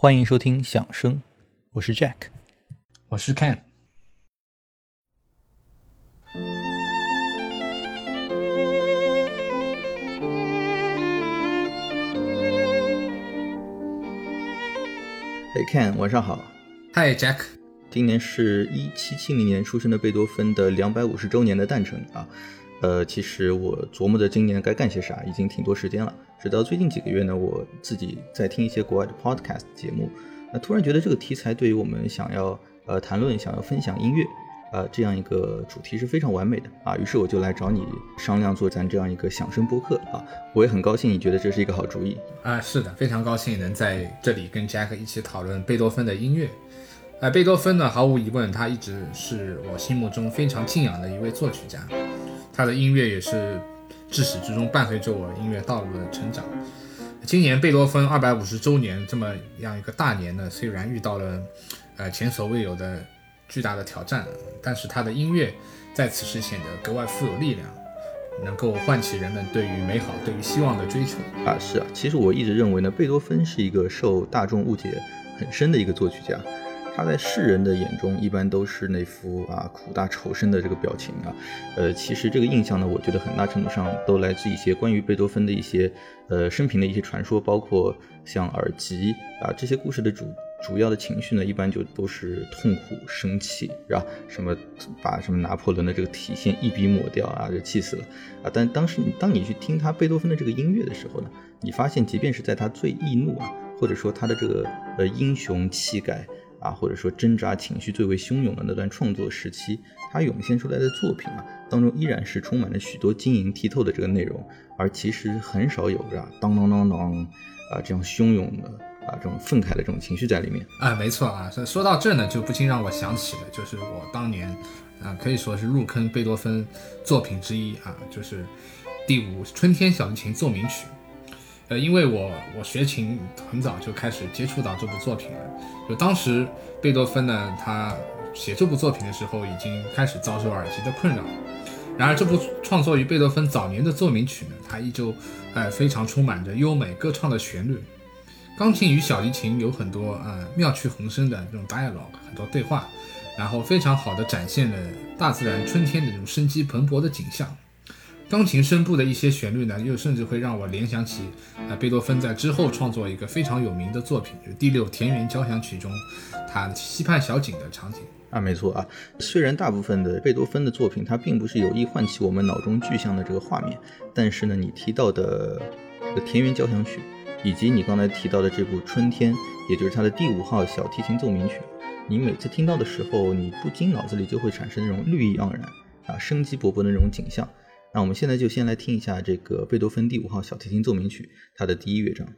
欢迎收听响声，我是 Jack，我是 Ken。Hey Ken，晚上好。Hi Jack，今年是一七七零年出生的贝多芬的两百五十周年的诞辰啊。呃，其实我琢磨着今年该干些啥，已经挺多时间了。直到最近几个月呢，我自己在听一些国外的 podcast 节目，那突然觉得这个题材对于我们想要呃谈论、想要分享音乐，呃这样一个主题是非常完美的啊。于是我就来找你商量做咱这样一个响声播客啊。我也很高兴你觉得这是一个好主意啊。是的，非常高兴能在这里跟 Jack 一起讨论贝多芬的音乐。呃，贝多芬呢，毫无疑问，他一直是我心目中非常敬仰的一位作曲家。他的音乐也是至始至终伴随着我音乐道路的成长。今年贝多芬二百五十周年这么样一个大年呢，虽然遇到了呃前所未有的巨大的挑战，但是他的音乐在此时显得格外富有力量，能够唤起人们对于美好、对于希望的追求啊！是啊，其实我一直认为呢，贝多芬是一个受大众误解很深的一个作曲家。他在世人的眼中一般都是那副啊苦大仇深的这个表情啊，呃，其实这个印象呢，我觉得很大程度上都来自一些关于贝多芬的一些呃生平的一些传说，包括像耳疾啊这些故事的主主要的情绪呢，一般就都是痛苦、生气，是吧？什么把什么拿破仑的这个体线一笔抹掉啊，就气死了啊！但当时当你去听他贝多芬的这个音乐的时候呢，你发现即便是在他最易怒啊，或者说他的这个呃英雄气概。啊，或者说挣扎情绪最为汹涌的那段创作时期，他涌现出来的作品啊，当中依然是充满了许多晶莹剔透的这个内容，而其实很少有着当当当当啊这样汹涌的啊这种愤慨的这种情绪在里面啊，没错啊，说到这呢，就不禁让我想起了，就是我当年啊可以说是入坑贝多芬作品之一啊，就是第五春天小提琴奏鸣曲。呃，因为我我学琴很早就开始接触到这部作品了，就当时贝多芬呢，他写这部作品的时候已经开始遭受耳疾的困扰。然而，这部创作于贝多芬早年的奏鸣曲呢，它依旧呃非常充满着优美歌唱的旋律，钢琴与小提琴有很多呃妙趣横生的这种 dialogue，很多对话，然后非常好的展现了大自然春天的这种生机蓬勃的景象。钢琴声部的一些旋律呢，又甚至会让我联想起，啊，贝多芬在之后创作一个非常有名的作品，就是第六田园交响曲中，他溪畔小景的场景啊，没错啊。虽然大部分的贝多芬的作品，它并不是有意唤起我们脑中具象的这个画面，但是呢，你提到的这个田园交响曲，以及你刚才提到的这部春天，也就是他的第五号小提琴奏鸣曲，你每次听到的时候，你不禁脑子里就会产生那种绿意盎然啊，生机勃勃的那种景象。那我们现在就先来听一下这个贝多芬第五号小提琴奏鸣曲，它的第一乐章。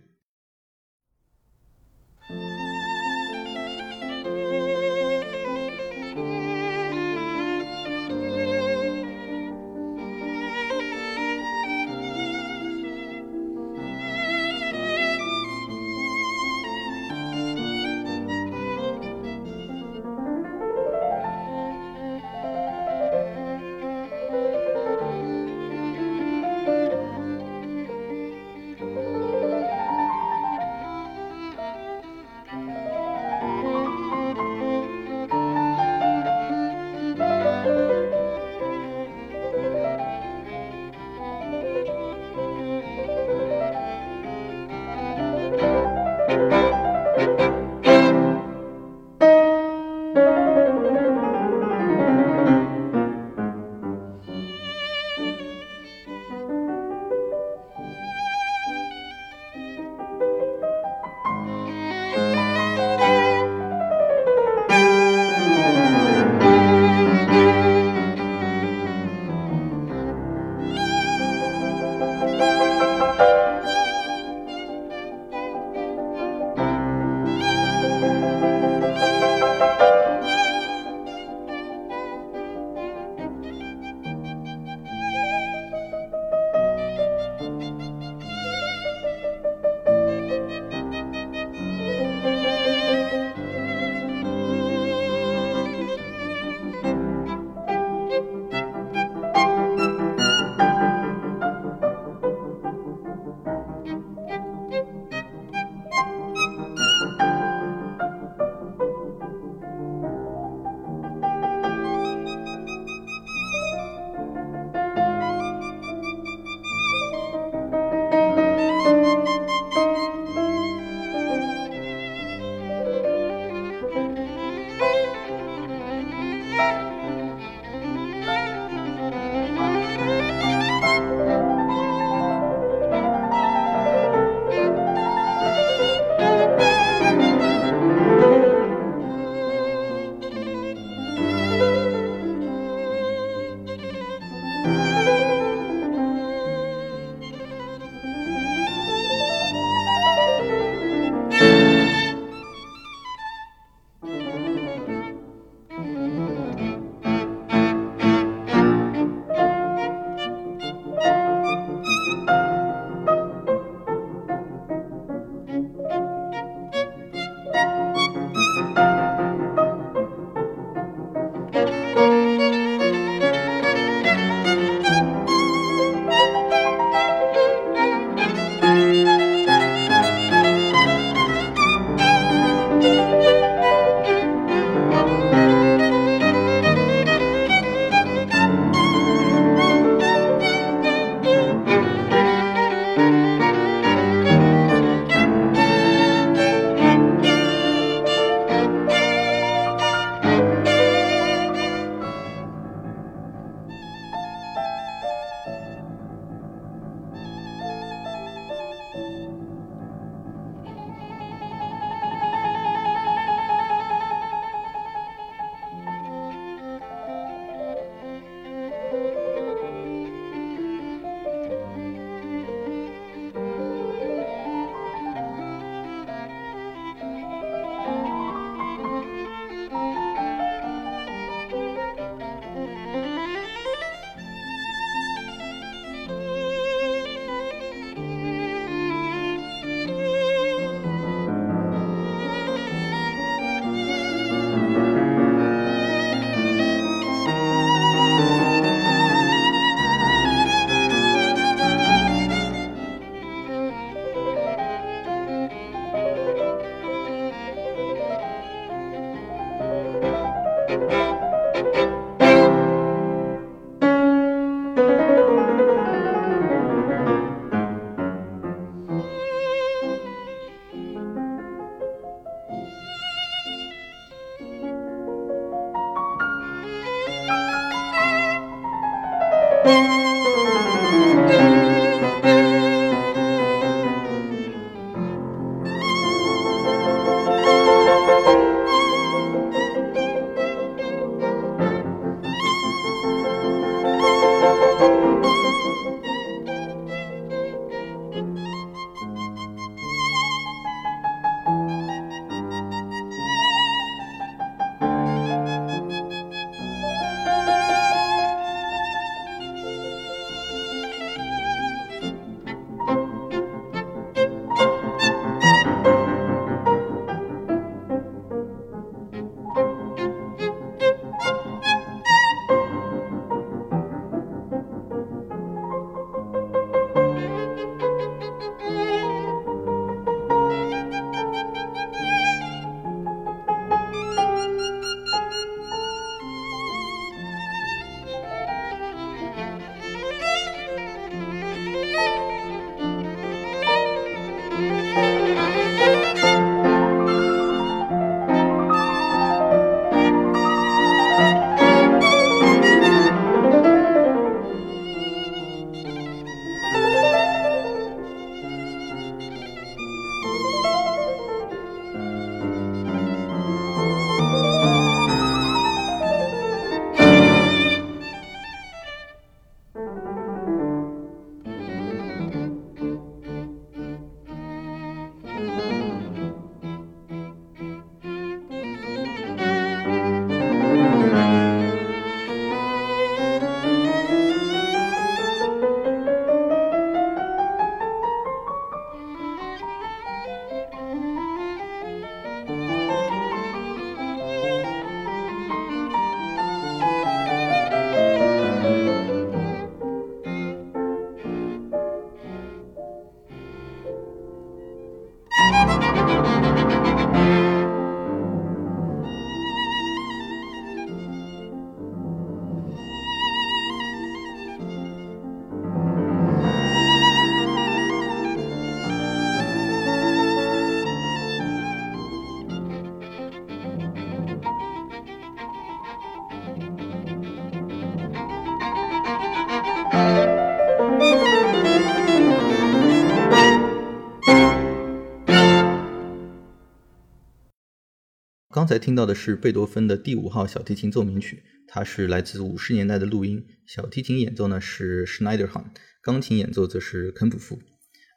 才听到的是贝多芬的第五号小提琴奏鸣曲，它是来自五十年代的录音。小提琴演奏呢是 Schneiderhan，钢琴演奏则是肯普夫。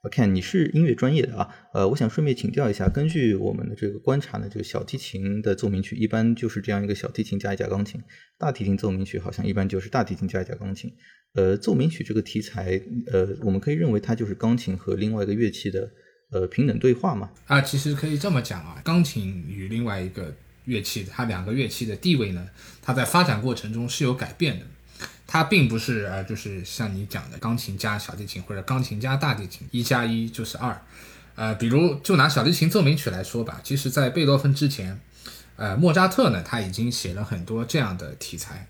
我看你是音乐专业的啊，呃，我想顺便请教一下，根据我们的这个观察呢，这个小提琴的奏鸣曲一般就是这样一个小提琴加一架钢琴，大提琴奏鸣曲好像一般就是大提琴加一架钢琴。呃，奏鸣曲这个题材，呃，我们可以认为它就是钢琴和另外一个乐器的。呃，平等对话嘛？啊，其实可以这么讲啊，钢琴与另外一个乐器，它两个乐器的地位呢，它在发展过程中是有改变的。它并不是呃，就是像你讲的，钢琴加小提琴或者钢琴加大提琴，一加一就是二。呃，比如就拿小提琴奏鸣曲来说吧，其实在贝多芬之前，呃，莫扎特呢，他已经写了很多这样的题材。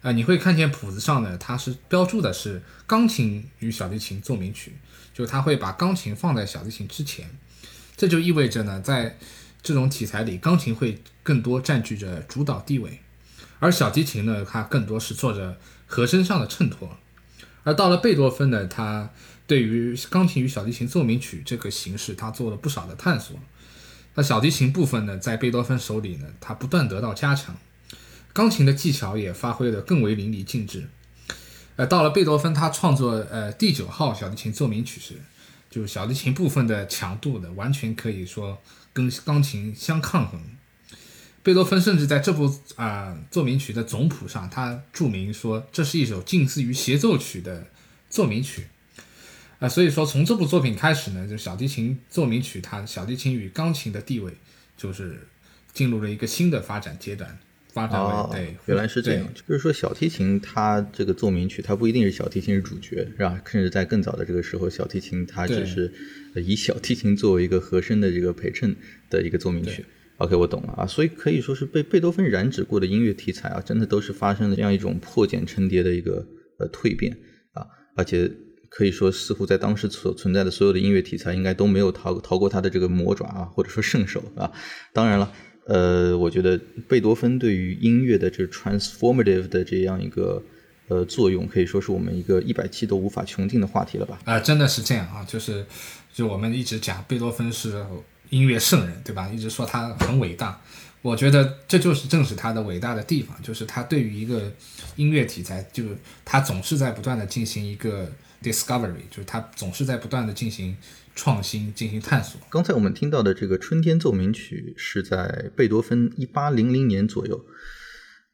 呃，你会看见谱子上呢，它是标注的是钢琴与小提琴奏鸣曲，就他会把钢琴放在小提琴之前，这就意味着呢，在这种题材里，钢琴会更多占据着主导地位，而小提琴呢，它更多是做着和声上的衬托。而到了贝多芬呢，他对于钢琴与小提琴奏鸣曲这个形式，他做了不少的探索。那小提琴部分呢，在贝多芬手里呢，他不断得到加强。钢琴的技巧也发挥得更为淋漓尽致。呃，到了贝多芬，他创作呃第九号小提琴奏鸣曲时，就小提琴部分的强度呢，完全可以说跟钢琴相抗衡。贝多芬甚至在这部啊奏鸣曲的总谱上，他注明说这是一首近似于协奏曲的奏鸣曲。啊，所以说从这部作品开始呢，就小提琴奏鸣曲，它小提琴与钢琴的地位就是进入了一个新的发展阶段。哦，对，原来是这样。就是说，小提琴它这个奏鸣曲，它不一定是小提琴是主角，是吧？甚至在更早的这个时候，小提琴它只是以小提琴作为一个和声的这个陪衬的一个奏鸣曲。OK，我懂了啊。所以可以说是被贝多芬染指过的音乐题材啊，真的都是发生了这样一种破茧成蝶的一个呃蜕变啊。而且可以说，似乎在当时所存在的所有的音乐题材，应该都没有逃逃过他的这个魔爪啊，或者说圣手啊。当然了。呃，我觉得贝多芬对于音乐的这 transformative 的这样一个呃作用，可以说是我们一个一百期都无法穷尽的话题了吧？啊、真的是这样啊，就是就我们一直讲贝多芬是音乐圣人，对吧？一直说他很伟大，我觉得这就是正是他的伟大的地方，就是他对于一个音乐题材，就是他总是在不断的进行一个 discovery，就是他总是在不断的进行创新、进行探索。刚才我们听到的这个《春天奏鸣曲》是在贝多芬一八零零年左右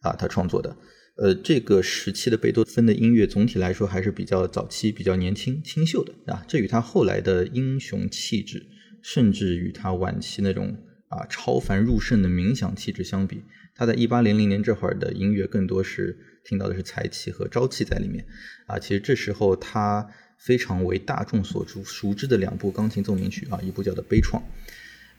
啊，他创作的。呃，这个时期的贝多芬的音乐总体来说还是比较早期、比较年轻、清秀的啊。这与他后来的英雄气质，甚至与他晚期那种啊超凡入圣的冥想气质相比，他在一八零零年这会儿的音乐更多是听到的是才气和朝气在里面啊。其实这时候他非常为大众所熟熟知的两部钢琴奏鸣曲啊，一部叫做《悲怆》。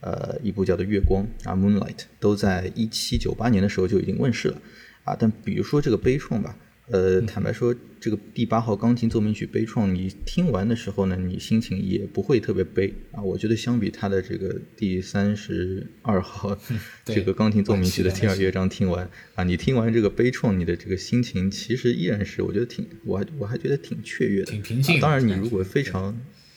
呃，一部叫做《月光》啊，《Moonlight》都在一七九八年的时候就已经问世了啊。但比如说这个《悲怆》吧，呃，坦白说，这个第八号钢琴奏鸣曲《悲怆》，你听完的时候呢，你心情也不会特别悲啊。我觉得相比他的这个第三十二号 这个钢琴奏鸣曲的第二乐章听完啊，你听完这个《悲怆》，你的这个心情其实依然是我觉得挺，我还我还觉得挺雀跃的，挺平静啊当然，你如果非常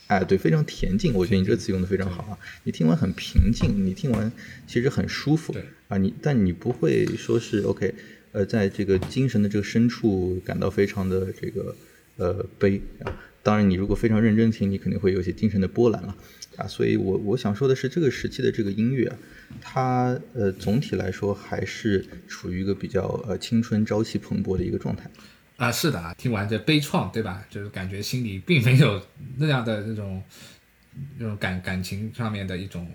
哎，对，非常恬静，我觉得你这个词用的非常好啊。你听完很平静，你听完其实很舒服啊。你但你不会说是 OK，呃，在这个精神的这个深处感到非常的这个呃悲啊。当然，你如果非常认真听，你肯定会有一些精神的波澜了啊。所以我我想说的是，这个时期的这个音乐啊，它呃总体来说还是处于一个比较呃青春朝气蓬勃的一个状态。啊，是的啊，听完这悲怆，对吧？就是感觉心里并没有那样的那种那种感感情上面的一种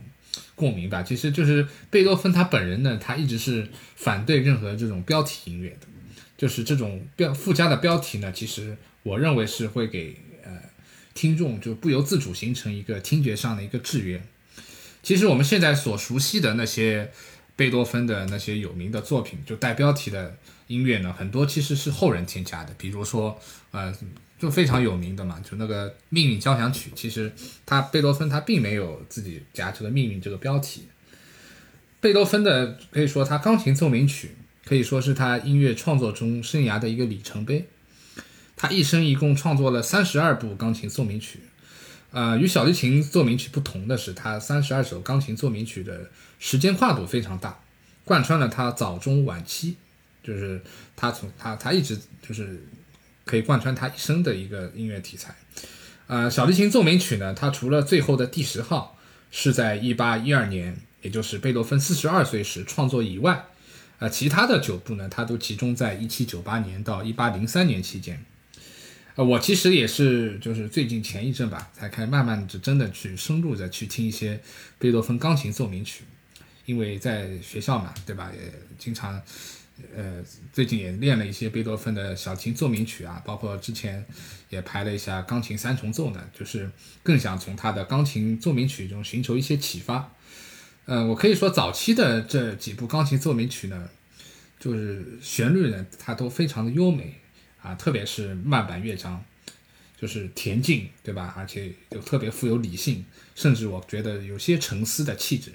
共鸣吧。其实就是贝多芬他本人呢，他一直是反对任何这种标题音乐的，就是这种标附加的标题呢，其实我认为是会给呃听众就不由自主形成一个听觉上的一个制约。其实我们现在所熟悉的那些贝多芬的那些有名的作品，就带标题的音乐呢，很多其实是后人添加的，比如说呃，就非常有名的嘛，就那个《命运交响曲》，其实他贝多芬他并没有自己加这个“命运”这个标题。贝多芬的可以说他钢琴奏鸣曲可以说是他音乐创作中生涯的一个里程碑。他一生一共创作了三十二部钢琴奏鸣曲，呃，与小提琴奏鸣曲不同的是，他三十二首钢琴奏鸣曲的时间跨度非常大，贯穿了他早中晚期，就是他从他他一直就是可以贯穿他一生的一个音乐题材。呃，小提琴奏鸣曲呢，它除了最后的第十号是在一八一二年，也就是贝多芬四十二岁时创作以外，呃，其他的九部呢，它都集中在一七九八年到一八零三年期间。呃，我其实也是，就是最近前一阵吧，才开始慢慢的真的去深入的去听一些贝多芬钢琴奏鸣曲，因为在学校嘛，对吧？也经常，呃，最近也练了一些贝多芬的小琴奏鸣曲啊，包括之前也排了一下钢琴三重奏呢，就是更想从他的钢琴奏鸣曲中寻求一些启发。呃，我可以说早期的这几部钢琴奏鸣曲呢，就是旋律呢，它都非常的优美。啊，特别是慢板乐章，就是恬静，对吧？而且又特别富有理性，甚至我觉得有些沉思的气质。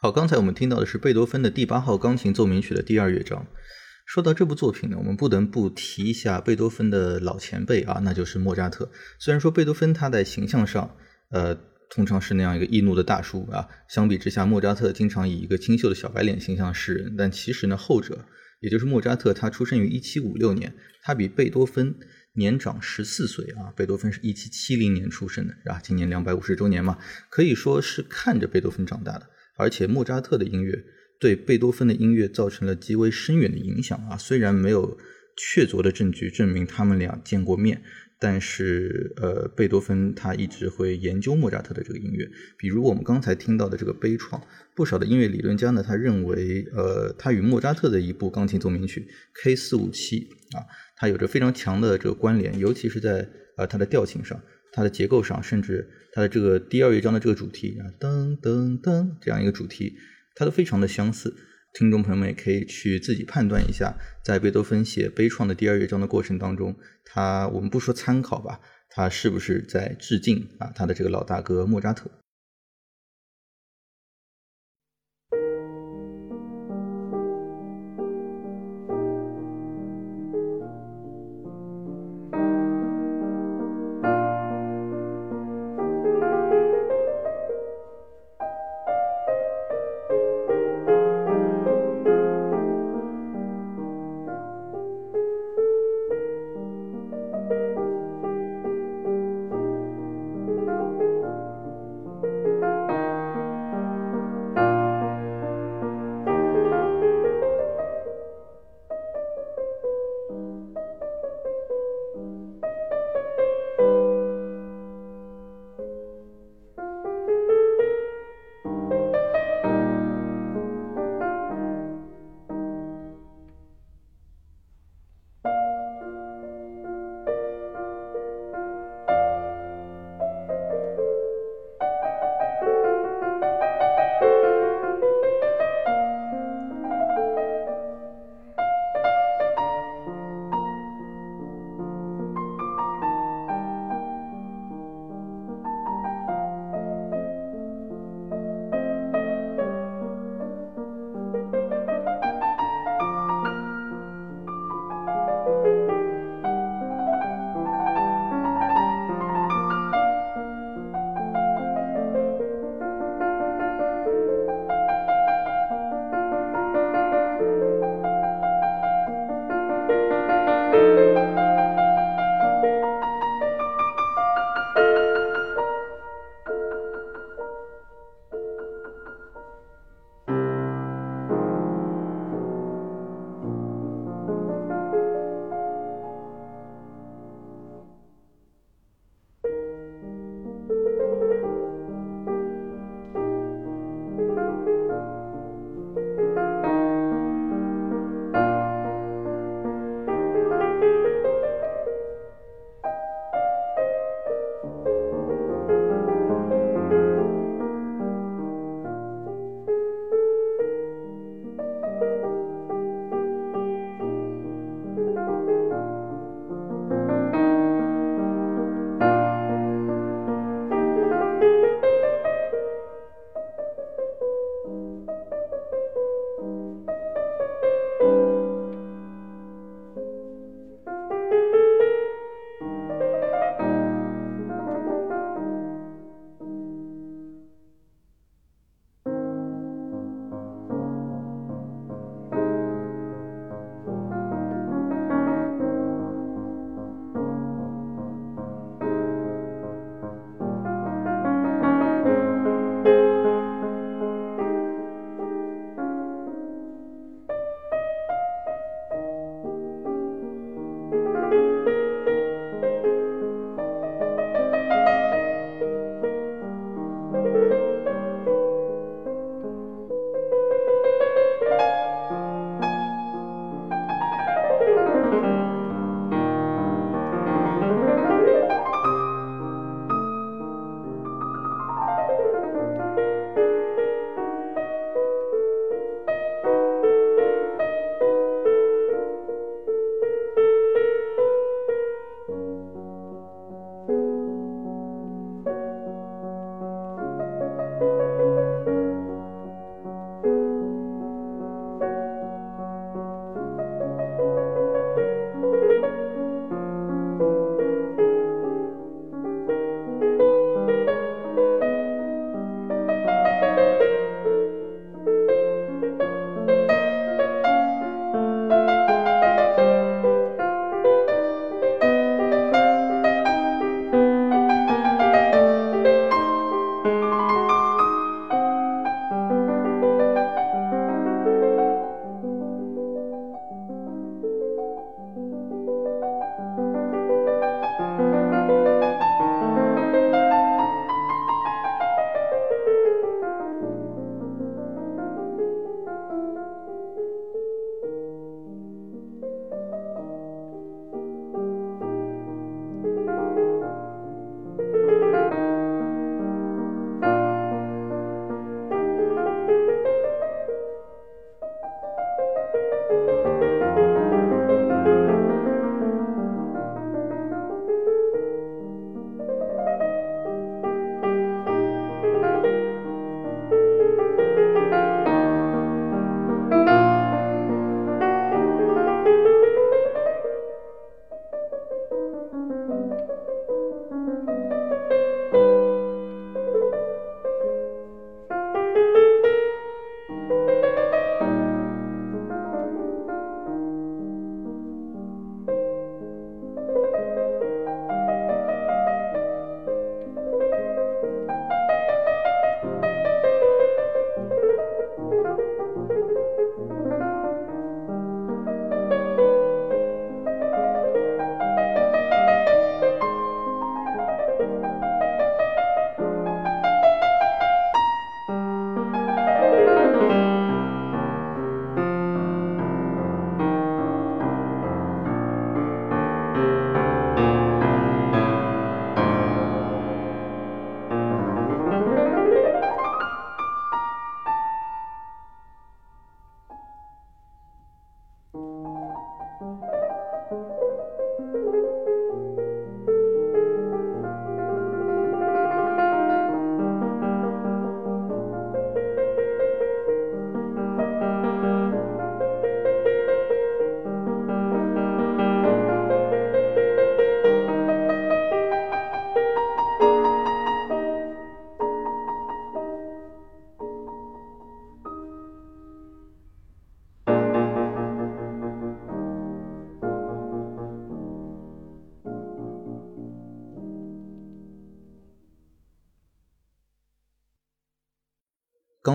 好，刚才我们听到的是贝多芬的第八号钢琴奏鸣曲的第二乐章。说到这部作品呢，我们不得不提一下贝多芬的老前辈啊，那就是莫扎特。虽然说贝多芬他在形象上，呃，通常是那样一个易怒的大叔啊，相比之下，莫扎特经常以一个清秀的小白脸形象示人。但其实呢，后者，也就是莫扎特，他出生于一七五六年，他比贝多芬年长十四岁啊。贝多芬是一七七零年出生的，啊？今年两百五十周年嘛，可以说是看着贝多芬长大的。而且莫扎特的音乐。对贝多芬的音乐造成了极为深远的影响啊！虽然没有确凿的证据证明他们俩见过面，但是呃，贝多芬他一直会研究莫扎特的这个音乐。比如我们刚才听到的这个悲怆，不少的音乐理论家呢，他认为呃，他与莫扎特的一部钢琴奏鸣曲 K 四五七啊，它有着非常强的这个关联，尤其是在呃它的调性上、它的结构上，甚至它的这个第二乐章的这个主题啊，噔噔噔这样一个主题。它都非常的相似，听众朋友们也可以去自己判断一下，在贝多芬写悲怆的第二乐章的过程当中，他我们不说参考吧，他是不是在致敬啊他的这个老大哥莫扎特？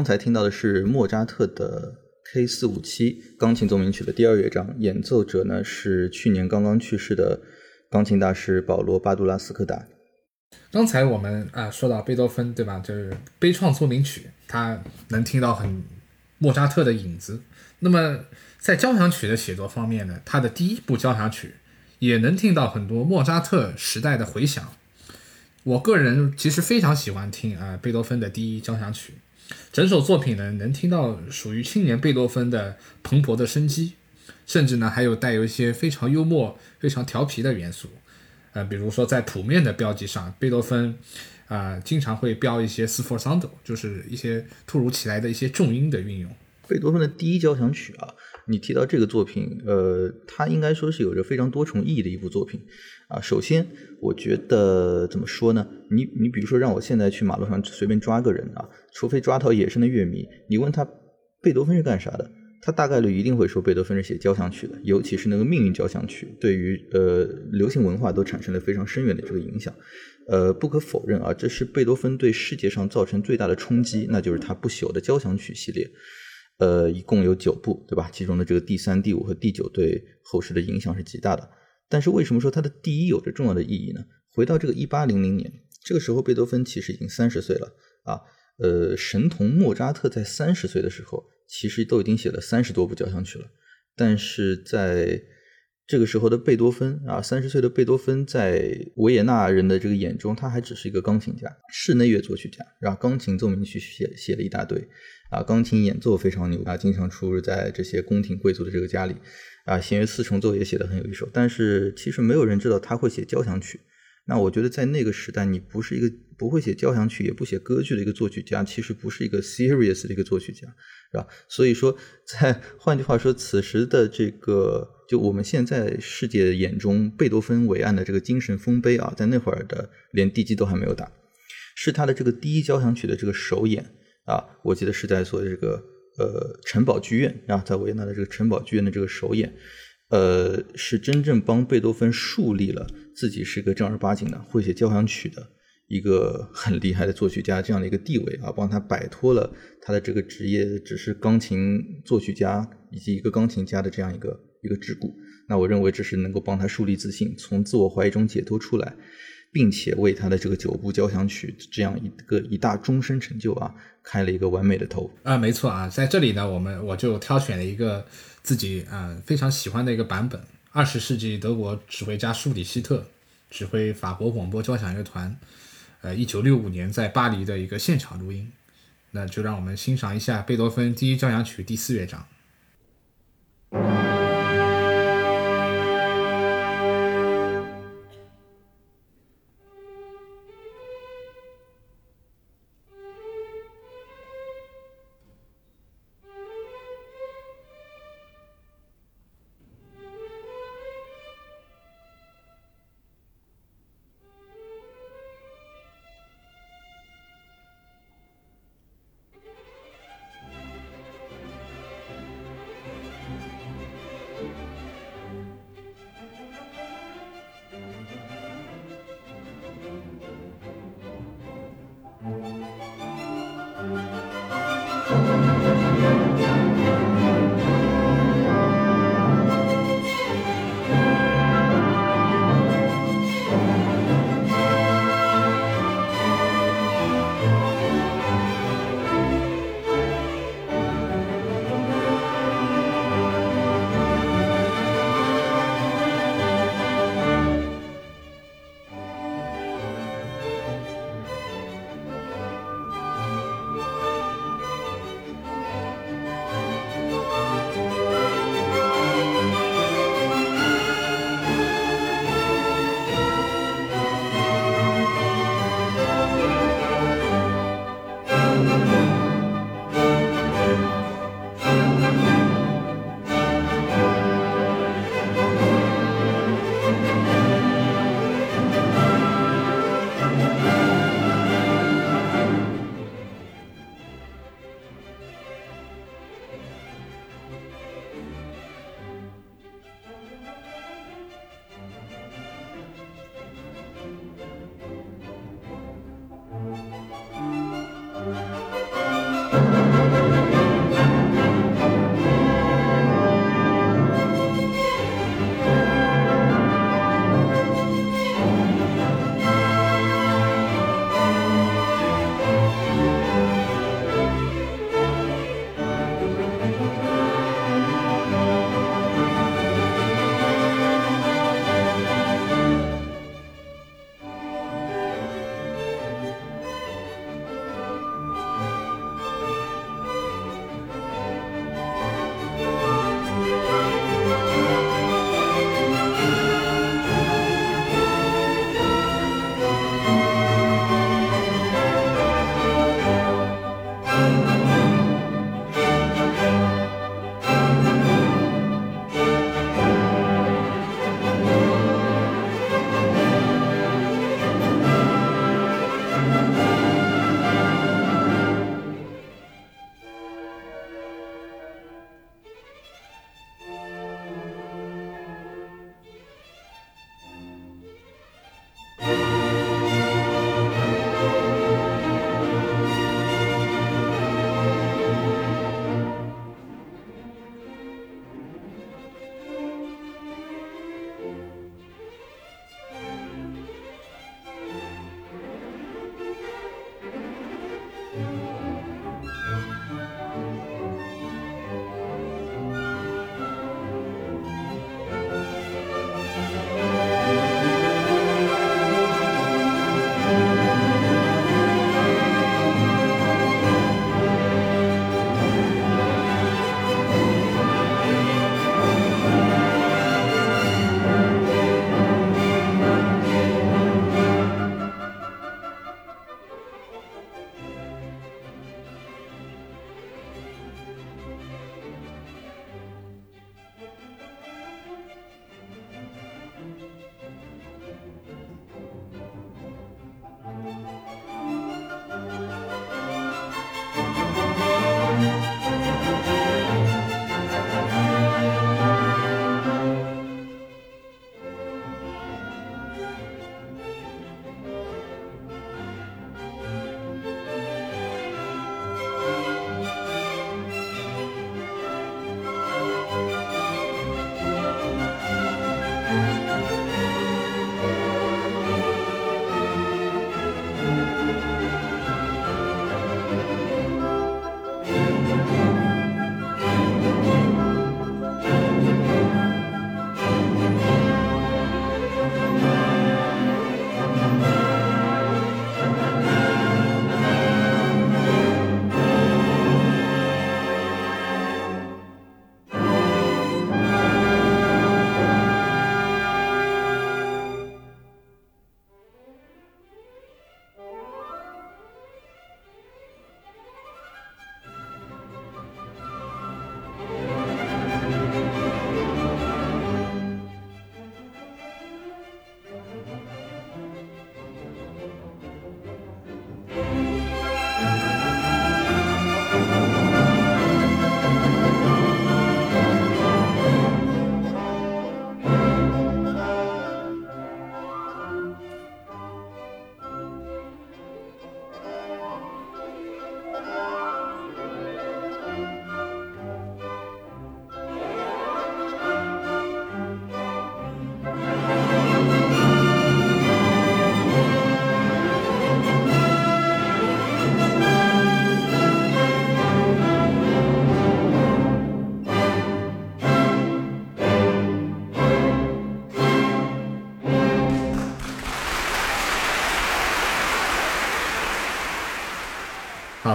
刚才听到的是莫扎特的 K 四五七钢琴奏鸣曲的第二乐章，演奏者呢是去年刚刚去世的钢琴大师保罗巴杜拉斯科达。刚才我们啊说到贝多芬，对吧？就是悲怆奏鸣曲，他能听到很莫扎特的影子。那么在交响曲的写作方面呢，他的第一部交响曲也能听到很多莫扎特时代的回响。我个人其实非常喜欢听啊贝多芬的第一交响曲。整首作品呢，能听到属于青年贝多芬的蓬勃的生机，甚至呢还有带有一些非常幽默、非常调皮的元素。呃，比如说在谱面的标记上，贝多芬啊经常会标一些 sforzando，就是一些突如其来的一些重音的运用。贝多芬的第一交响曲啊，你提到这个作品，呃，它应该说是有着非常多重意义的一部作品。啊，首先，我觉得怎么说呢？你你比如说，让我现在去马路上随便抓个人啊，除非抓到野生的乐迷，你问他贝多芬是干啥的，他大概率一定会说贝多芬是写交响曲的，尤其是那个命运交响曲，对于呃流行文化都产生了非常深远的这个影响。呃，不可否认啊，这是贝多芬对世界上造成最大的冲击，那就是他不朽的交响曲系列。呃，一共有九部，对吧？其中的这个第三、第五和第九对后世的影响是极大的。但是为什么说他的第一有着重要的意义呢？回到这个一八零零年，这个时候贝多芬其实已经三十岁了啊。呃，神童莫扎特在三十岁的时候，其实都已经写了三十多部交响曲了。但是在这个时候的贝多芬啊，三十岁的贝多芬在维也纳人的这个眼中，他还只是一个钢琴家，室内乐作曲家，然后钢琴奏鸣曲写写了一大堆啊，钢琴演奏非常牛啊，经常出入在这些宫廷贵族的这个家里。啊，弦乐四重奏也写得很有一手，但是其实没有人知道他会写交响曲。那我觉得在那个时代，你不是一个不会写交响曲，也不写歌剧的一个作曲家，其实不是一个 serious 的一个作曲家，是吧？所以说，在换句话说，此时的这个，就我们现在世界眼中贝多芬伟岸的这个精神丰碑啊，在那会儿的连地基都还没有打，是他的这个第一交响曲的这个首演啊，我记得是在做这个。呃，城堡剧院啊，在维也纳的这个城堡剧院的这个首演，呃，是真正帮贝多芬树立了自己是一个正儿八经的会写交响曲的一个很厉害的作曲家这样的一个地位啊，帮他摆脱了他的这个职业只是钢琴作曲家以及一个钢琴家的这样一个一个桎梏。那我认为这是能够帮他树立自信，从自我怀疑中解脱出来。并且为他的这个九部交响曲这样一个一大终身成就啊，开了一个完美的头啊，没错啊，在这里呢，我们我就挑选了一个自己啊非常喜欢的一个版本，二十世纪德国指挥家舒里希特指挥法国广播交响乐团，呃，一九六五年在巴黎的一个现场录音，那就让我们欣赏一下贝多芬第一交响曲第四乐章。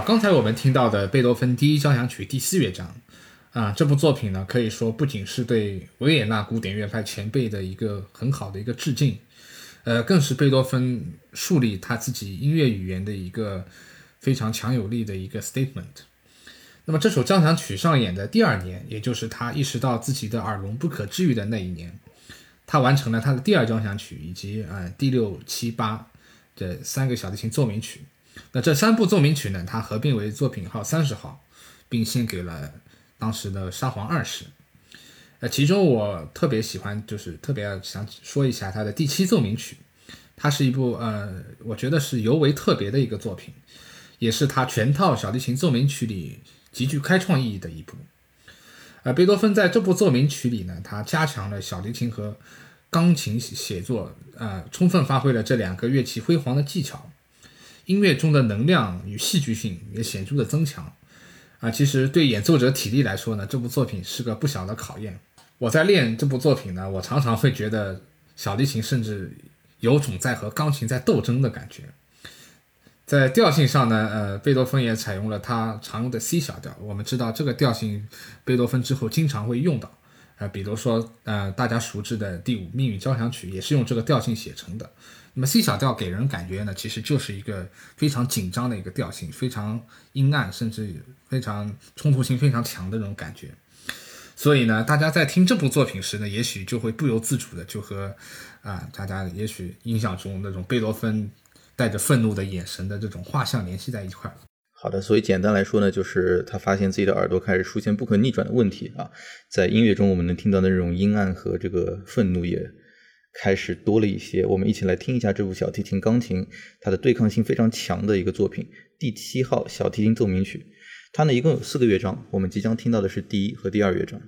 刚才我们听到的贝多芬第一交响曲第四乐章，啊，这部作品呢，可以说不仅是对维也纳古典乐派前辈的一个很好的一个致敬，呃，更是贝多芬树立他自己音乐语言的一个非常强有力的一个 statement。那么这首交响曲上演的第二年，也就是他意识到自己的耳聋不可治愈的那一年，他完成了他的第二交响曲以及呃第六、七、八这三个小提琴奏鸣曲。那这三部奏鸣曲呢，它合并为作品号三十号，并献给了当时的沙皇二世。呃，其中我特别喜欢，就是特别想说一下他的第七奏鸣曲，它是一部呃，我觉得是尤为特别的一个作品，也是他全套小提琴奏鸣曲里极具开创意义的一部。呃，贝多芬在这部奏鸣曲里呢，他加强了小提琴和钢琴写作，呃，充分发挥了这两个乐器辉煌的技巧。音乐中的能量与戏剧性也显著的增强，啊，其实对演奏者体力来说呢，这部作品是个不小的考验。我在练这部作品呢，我常常会觉得小提琴甚至有种在和钢琴在斗争的感觉。在调性上呢，呃，贝多芬也采用了他常用的 C 小调。我们知道这个调性，贝多芬之后经常会用到，啊，比如说，呃，大家熟知的第五命运交响曲也是用这个调性写成的。那么 C 小调给人感觉呢，其实就是一个非常紧张的一个调性，非常阴暗，甚至非常冲突性非常强的那种感觉。所以呢，大家在听这部作品时呢，也许就会不由自主的就和啊，大家也许印象中那种贝多芬带着愤怒的眼神的这种画像联系在一块儿。好的，所以简单来说呢，就是他发现自己的耳朵开始出现不可逆转的问题啊，在音乐中我们能听到的那种阴暗和这个愤怒也。开始多了一些，我们一起来听一下这部小提琴钢琴，它的对抗性非常强的一个作品——第七号小提琴奏鸣曲。它呢一共有四个乐章，我们即将听到的是第一和第二乐章。